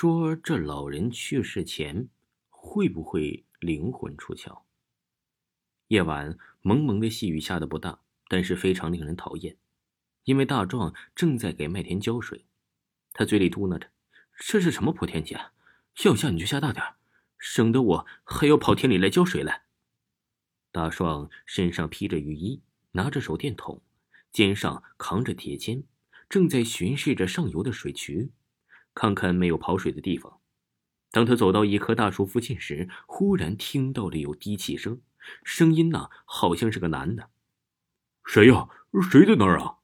说这老人去世前会不会灵魂出窍？夜晚蒙蒙的细雨下的不大，但是非常令人讨厌，因为大壮正在给麦田浇水，他嘴里嘟囔着：“这是什么破天气啊！要下你就下大点省得我还要跑田里来浇水来。”大壮身上披着雨衣，拿着手电筒，肩上扛着铁锨，正在巡视着上游的水渠，看看没有跑水的地方。当他走到一棵大树附近时，忽然听到了有低气声，声音呢好像是个男的。谁呀？谁在那儿啊？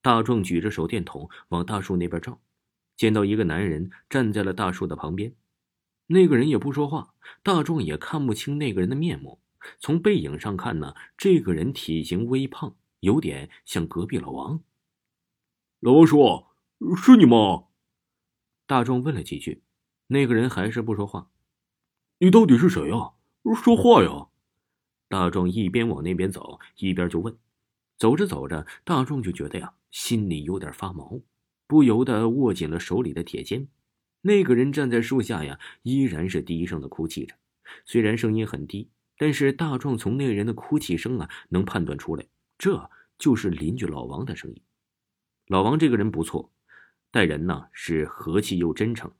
大壮举着手电筒往大树那边照，见到一个男人站在了大树的旁边。那个人也不说话，大壮也看不清那个人的面目。从背影上看呢，这个人体型微胖，有点像隔壁老王。老王叔，是你吗？大壮问了几句，那个人还是不说话。你到底是谁呀？说话呀！大壮一边往那边走，一边就问。走着走着，大壮就觉得呀，心里有点发毛，不由得握紧了手里的铁锨。那个人站在树下呀，依然是低声的哭泣着，虽然声音很低。但是大壮从那人的哭泣声啊，能判断出来，这就是邻居老王的声音。老王这个人不错，待人呢是和气又真诚。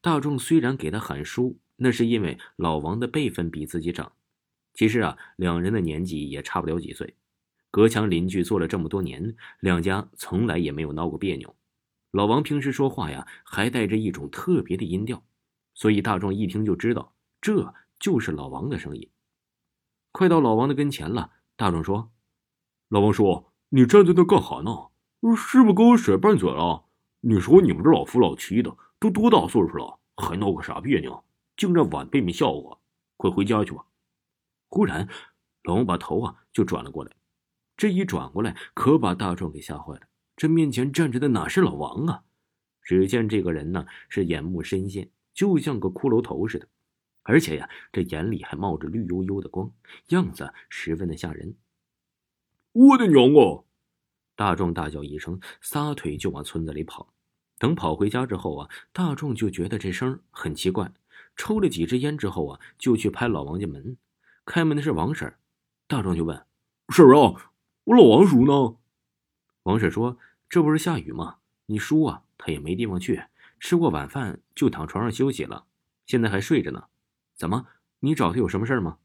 大壮虽然给他喊叔，那是因为老王的辈分比自己长。其实啊，两人的年纪也差不了几岁，隔墙邻居做了这么多年，两家从来也没有闹过别扭。老王平时说话呀，还带着一种特别的音调，所以大壮一听就知道，这就是老王的声音。快到老王的跟前了，大壮说：“老王叔，你站在那干哈呢？是不是跟我甩拌嘴了？你说你们这老夫老妻的，都多大岁数了，还闹个啥别扭？净让晚辈们笑话！快回家去吧。”忽然，老王把头啊就转了过来，这一转过来，可把大壮给吓坏了。这面前站着的哪是老王啊？只见这个人呢是眼目深陷，就像个骷髅头似的。而且呀，这眼里还冒着绿油油的光，样子十分的吓人。我的娘啊！大壮大叫一声，撒腿就往村子里跑。等跑回家之后啊，大壮就觉得这声很奇怪，抽了几支烟之后啊，就去拍老王家门。开门的是王婶大壮就问：“婶啊，我老王叔呢？”王婶说：“这不是下雨吗？你叔啊，他也没地方去，吃过晚饭就躺床上休息了，现在还睡着呢。”怎么？你找他有什么事吗？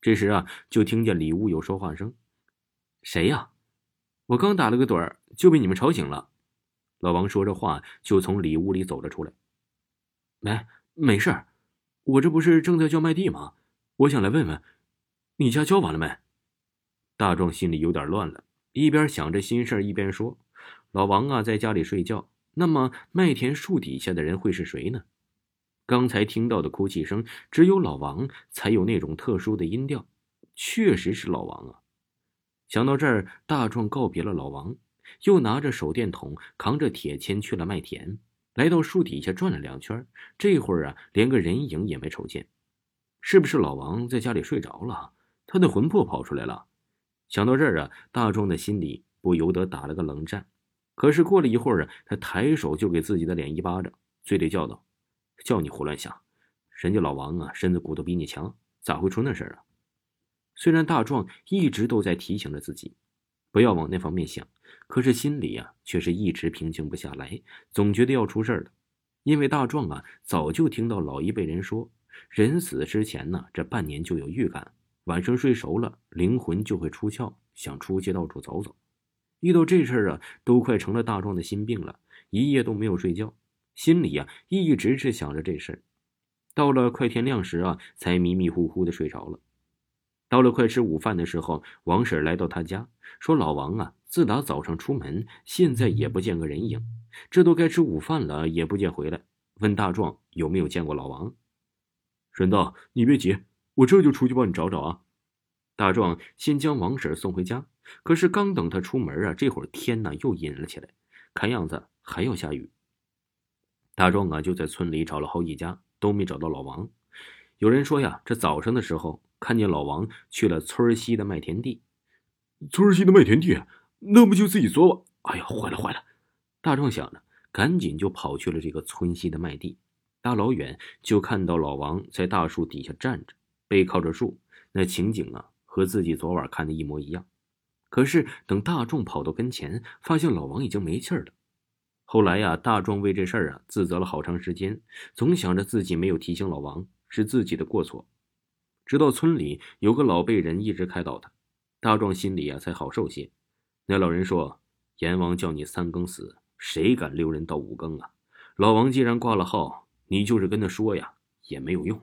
这时啊，就听见里屋有说话声：“谁呀？我刚打了个盹儿，就被你们吵醒了。”老王说着话，就从里屋里走了出来。“没，没事儿，我这不是正在浇麦地吗？我想来问问，你家浇完了没？”大壮心里有点乱了，一边想着心事一边说：“老王啊，在家里睡觉。那么麦田树底下的人会是谁呢？”刚才听到的哭泣声，只有老王才有那种特殊的音调，确实是老王啊！想到这儿，大壮告别了老王，又拿着手电筒，扛着铁锨去了麦田，来到树底下转了两圈。这会儿啊，连个人影也没瞅见，是不是老王在家里睡着了？他的魂魄跑出来了？想到这儿啊，大壮的心里不由得打了个冷战。可是过了一会儿啊，他抬手就给自己的脸一巴掌，嘴里叫道。叫你胡乱想，人家老王啊，身子骨头比你强，咋会出那事儿啊？虽然大壮一直都在提醒着自己，不要往那方面想，可是心里呀，却是一直平静不下来，总觉得要出事儿了。因为大壮啊，早就听到老一辈人说，人死之前呢，这半年就有预感，晚上睡熟了，灵魂就会出窍，想出去到处走走。遇到这事儿啊，都快成了大壮的心病了，一夜都没有睡觉。心里呀，一直是想着这事儿。到了快天亮时啊，才迷迷糊糊的睡着了。到了快吃午饭的时候，王婶来到他家，说：“老王啊，自打早上出门，现在也不见个人影，这都该吃午饭了，也不见回来。问大壮有没有见过老王。”婶子，你别急，我这就出去帮你找找啊。大壮先将王婶送回家，可是刚等他出门啊，这会儿天呢又阴了起来，看样子还要下雨。大壮啊，就在村里找了好几家，都没找到老王。有人说呀，这早上的时候看见老王去了村西的麦田地。村西的麦田地，那不就自己昨晚？哎呀，坏了坏了！大壮想着，赶紧就跑去了这个村西的麦地。大老远就看到老王在大树底下站着，背靠着树，那情景啊，和自己昨晚看的一模一样。可是等大壮跑到跟前，发现老王已经没气儿了。后来呀，大壮为这事儿啊自责了好长时间，总想着自己没有提醒老王是自己的过错。直到村里有个老辈人一直开导他，大壮心里啊才好受些。那老人说：“阎王叫你三更死，谁敢留人到五更啊？老王既然挂了号。”你就是跟他说呀，也没有用。